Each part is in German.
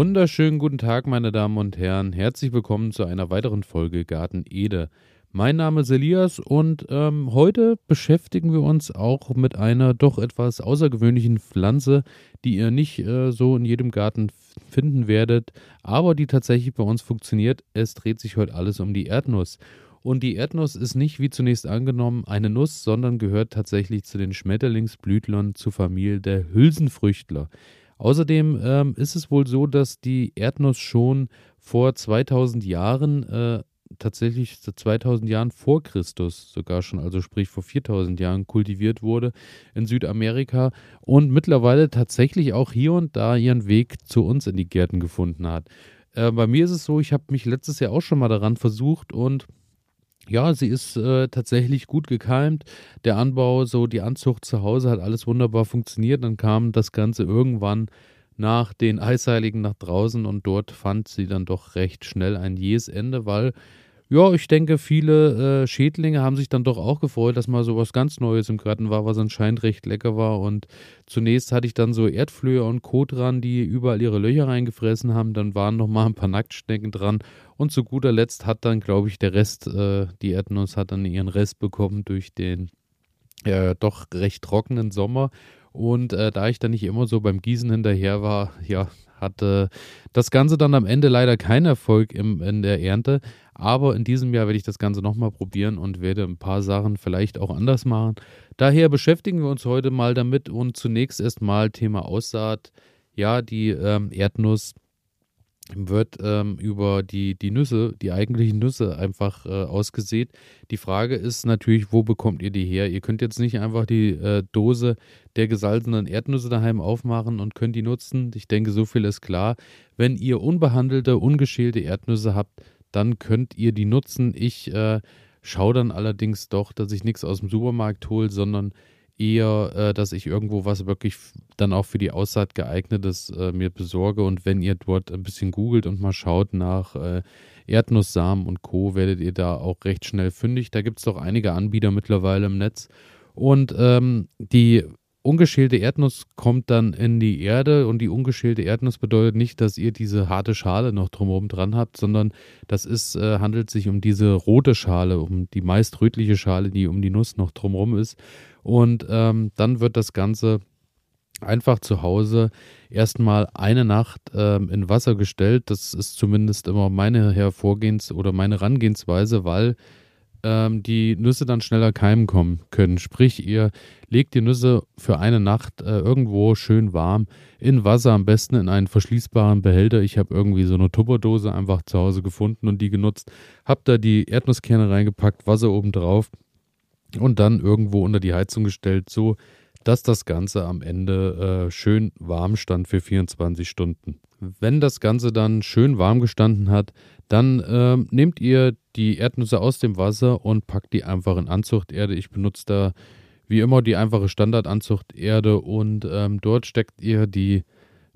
wunderschönen guten Tag, meine Damen und Herren. Herzlich willkommen zu einer weiteren Folge Garten Ede. Mein Name ist Elias und ähm, heute beschäftigen wir uns auch mit einer doch etwas außergewöhnlichen Pflanze, die ihr nicht äh, so in jedem Garten finden werdet, aber die tatsächlich bei uns funktioniert. Es dreht sich heute alles um die Erdnuss. Und die Erdnuss ist nicht wie zunächst angenommen eine Nuss, sondern gehört tatsächlich zu den Schmetterlingsblütlern zur Familie der Hülsenfrüchtler. Außerdem ähm, ist es wohl so, dass die Erdnuss schon vor 2000 Jahren, äh, tatsächlich 2000 Jahren vor Christus sogar schon, also sprich vor 4000 Jahren kultiviert wurde in Südamerika und mittlerweile tatsächlich auch hier und da ihren Weg zu uns in die Gärten gefunden hat. Äh, bei mir ist es so, ich habe mich letztes Jahr auch schon mal daran versucht und ja, sie ist äh, tatsächlich gut gekeimt. Der Anbau, so die Anzucht zu Hause hat alles wunderbar funktioniert. Dann kam das Ganze irgendwann nach den Eisheiligen nach draußen und dort fand sie dann doch recht schnell ein jähes Ende, weil ja, ich denke, viele äh, Schädlinge haben sich dann doch auch gefreut, dass mal so was ganz Neues im Garten war, was anscheinend recht lecker war. Und zunächst hatte ich dann so Erdflöhe und Co. dran, die überall ihre Löcher reingefressen haben. Dann waren noch mal ein paar Nacktschnecken dran. Und zu guter Letzt hat dann, glaube ich, der Rest, äh, die Erdnuss hat dann ihren Rest bekommen durch den äh, doch recht trockenen Sommer. Und äh, da ich dann nicht immer so beim Gießen hinterher war, ja, hatte das Ganze dann am Ende leider keinen Erfolg im, in der Ernte. Aber in diesem Jahr werde ich das Ganze nochmal probieren und werde ein paar Sachen vielleicht auch anders machen. Daher beschäftigen wir uns heute mal damit und zunächst erstmal Thema Aussaat. Ja, die ähm, Erdnuss wird ähm, über die, die Nüsse, die eigentlichen Nüsse einfach äh, ausgesät. Die Frage ist natürlich, wo bekommt ihr die her? Ihr könnt jetzt nicht einfach die äh, Dose der gesalzenen Erdnüsse daheim aufmachen und könnt die nutzen. Ich denke, so viel ist klar. Wenn ihr unbehandelte, ungeschälte Erdnüsse habt, dann könnt ihr die nutzen. Ich äh, schaue dann allerdings doch, dass ich nichts aus dem Supermarkt hole, sondern eher, äh, dass ich irgendwo was wirklich dann auch für die Aussaat geeignetes äh, mir besorge. Und wenn ihr dort ein bisschen googelt und mal schaut nach äh, Erdnusssamen und Co., werdet ihr da auch recht schnell fündig. Da gibt es doch einige Anbieter mittlerweile im Netz. Und ähm, die ungeschälte Erdnuss kommt dann in die Erde und die ungeschälte Erdnuss bedeutet nicht, dass ihr diese harte Schale noch drumherum dran habt, sondern das ist, äh, handelt sich um diese rote Schale, um die meist rötliche Schale, die um die Nuss noch drumherum ist. Und ähm, dann wird das Ganze einfach zu Hause erstmal eine Nacht ähm, in Wasser gestellt. Das ist zumindest immer meine Hervorgehens- oder meine Herangehensweise, weil ähm, die Nüsse dann schneller keimen kommen können. Sprich, ihr legt die Nüsse für eine Nacht äh, irgendwo schön warm in Wasser, am besten in einen verschließbaren Behälter. Ich habe irgendwie so eine Tupperdose einfach zu Hause gefunden und die genutzt. Hab da die Erdnusskerne reingepackt, Wasser oben drauf und dann irgendwo unter die Heizung gestellt, so dass das Ganze am Ende äh, schön warm stand für 24 Stunden. Wenn das Ganze dann schön warm gestanden hat, dann äh, nehmt ihr die Erdnüsse aus dem Wasser und packt die einfach in Anzuchterde. Ich benutze da wie immer die einfache Standardanzuchterde und ähm, dort steckt ihr die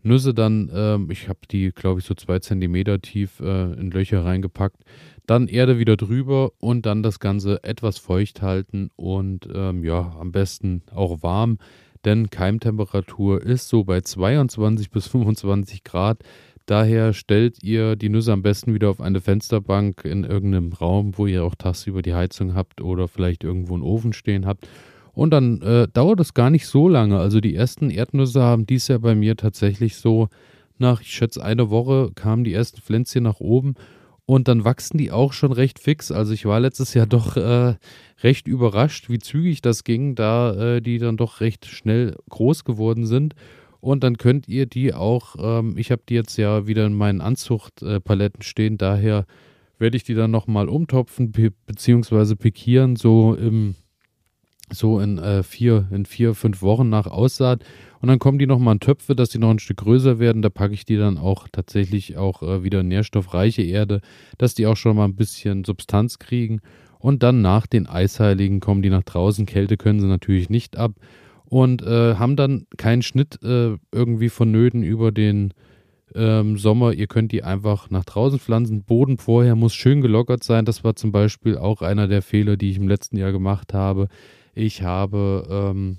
Nüsse dann, ähm, ich habe die, glaube ich, so zwei Zentimeter tief äh, in Löcher reingepackt. Dann Erde wieder drüber und dann das Ganze etwas feucht halten und ähm, ja, am besten auch warm, denn Keimtemperatur ist so bei 22 bis 25 Grad. Daher stellt ihr die Nüsse am besten wieder auf eine Fensterbank in irgendeinem Raum, wo ihr auch tagsüber die Heizung habt oder vielleicht irgendwo einen Ofen stehen habt. Und dann äh, dauert es gar nicht so lange. Also die ersten Erdnüsse haben dies Jahr bei mir tatsächlich so nach, ich schätze, einer Woche kamen die ersten Pflänzchen nach oben und dann wachsen die auch schon recht fix. Also ich war letztes Jahr doch äh, recht überrascht, wie zügig das ging, da äh, die dann doch recht schnell groß geworden sind. Und dann könnt ihr die auch, ähm, ich habe die jetzt ja wieder in meinen Anzuchtpaletten äh, stehen, daher werde ich die dann nochmal umtopfen bzw. pikieren, so im so in äh, vier, in vier, fünf Wochen nach Aussaat. Und dann kommen die nochmal in Töpfe, dass die noch ein Stück größer werden. Da packe ich die dann auch tatsächlich auch äh, wieder nährstoffreiche Erde, dass die auch schon mal ein bisschen Substanz kriegen. Und dann nach den Eisheiligen kommen die nach draußen. Kälte können sie natürlich nicht ab und äh, haben dann keinen Schnitt äh, irgendwie vonnöten über den ähm, Sommer. Ihr könnt die einfach nach draußen pflanzen. Boden vorher muss schön gelockert sein. Das war zum Beispiel auch einer der Fehler, die ich im letzten Jahr gemacht habe. Ich habe ähm,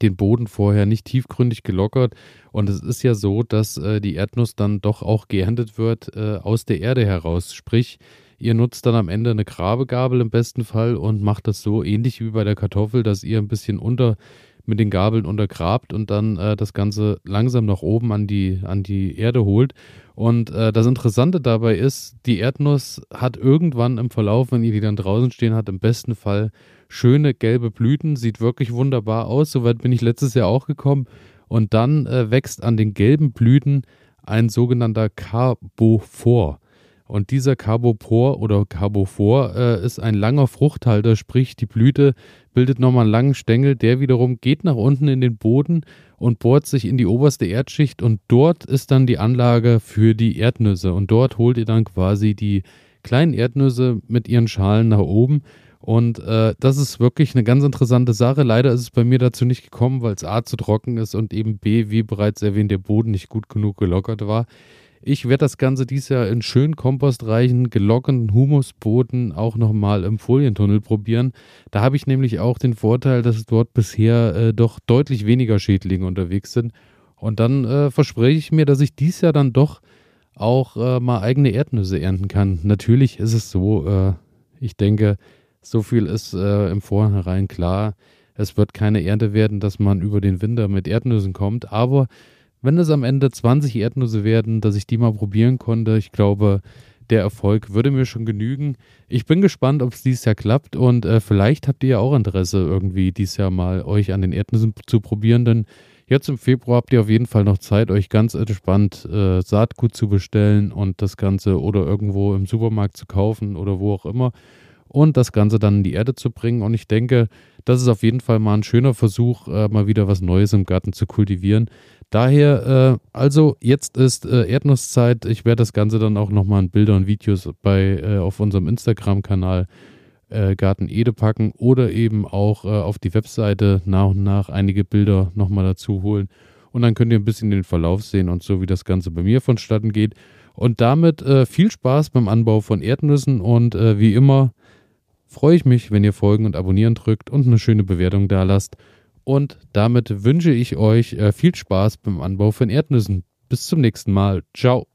den Boden vorher nicht tiefgründig gelockert. Und es ist ja so, dass äh, die Erdnuss dann doch auch geerntet wird äh, aus der Erde heraus. Sprich, ihr nutzt dann am Ende eine Grabegabel im besten Fall und macht das so ähnlich wie bei der Kartoffel, dass ihr ein bisschen unter mit den Gabeln untergrabt und dann äh, das Ganze langsam nach oben an die, an die Erde holt. Und äh, das Interessante dabei ist, die Erdnuss hat irgendwann im Verlauf, wenn ihr die dann draußen stehen hat, im besten Fall schöne gelbe Blüten, sieht wirklich wunderbar aus. Soweit bin ich letztes Jahr auch gekommen. Und dann äh, wächst an den gelben Blüten ein sogenannter Carbophor. Und dieser Carbopor oder Carbophor äh, ist ein langer Fruchthalter, sprich die Blüte bildet nochmal einen langen Stängel, der wiederum geht nach unten in den Boden und bohrt sich in die oberste Erdschicht und dort ist dann die Anlage für die Erdnüsse und dort holt ihr dann quasi die kleinen Erdnüsse mit ihren Schalen nach oben und äh, das ist wirklich eine ganz interessante Sache. Leider ist es bei mir dazu nicht gekommen, weil es A zu trocken ist und eben B, wie bereits erwähnt, der Boden nicht gut genug gelockert war. Ich werde das Ganze dieses Jahr in schön kompostreichen, gelockerten Humusboden auch nochmal im Folientunnel probieren. Da habe ich nämlich auch den Vorteil, dass dort bisher äh, doch deutlich weniger Schädlinge unterwegs sind. Und dann äh, verspreche ich mir, dass ich dieses Jahr dann doch auch äh, mal eigene Erdnüsse ernten kann. Natürlich ist es so, äh, ich denke, so viel ist äh, im Vornherein klar. Es wird keine Ernte werden, dass man über den Winter mit Erdnüssen kommt. Aber wenn es am Ende 20 Erdnüsse werden, dass ich die mal probieren konnte, ich glaube, der Erfolg würde mir schon genügen. Ich bin gespannt, ob es dieses Jahr klappt und äh, vielleicht habt ihr ja auch Interesse, irgendwie dieses Jahr mal euch an den Erdnüssen zu probieren, denn jetzt im Februar habt ihr auf jeden Fall noch Zeit, euch ganz entspannt äh, Saatgut zu bestellen und das Ganze oder irgendwo im Supermarkt zu kaufen oder wo auch immer und das Ganze dann in die Erde zu bringen. Und ich denke, das ist auf jeden Fall mal ein schöner Versuch, äh, mal wieder was Neues im Garten zu kultivieren. Daher, äh, also jetzt ist äh, Erdnusszeit. Ich werde das Ganze dann auch nochmal in Bilder und Videos bei, äh, auf unserem Instagram-Kanal äh, Garten Ede packen oder eben auch äh, auf die Webseite nach und nach einige Bilder nochmal dazu holen. Und dann könnt ihr ein bisschen den Verlauf sehen und so, wie das Ganze bei mir vonstatten geht. Und damit äh, viel Spaß beim Anbau von Erdnüssen und wie immer freue ich mich, wenn ihr folgen und abonnieren drückt und eine schöne Bewertung da lasst. Und damit wünsche ich euch äh, viel Spaß beim Anbau von Erdnüssen. Bis zum nächsten Mal. Ciao.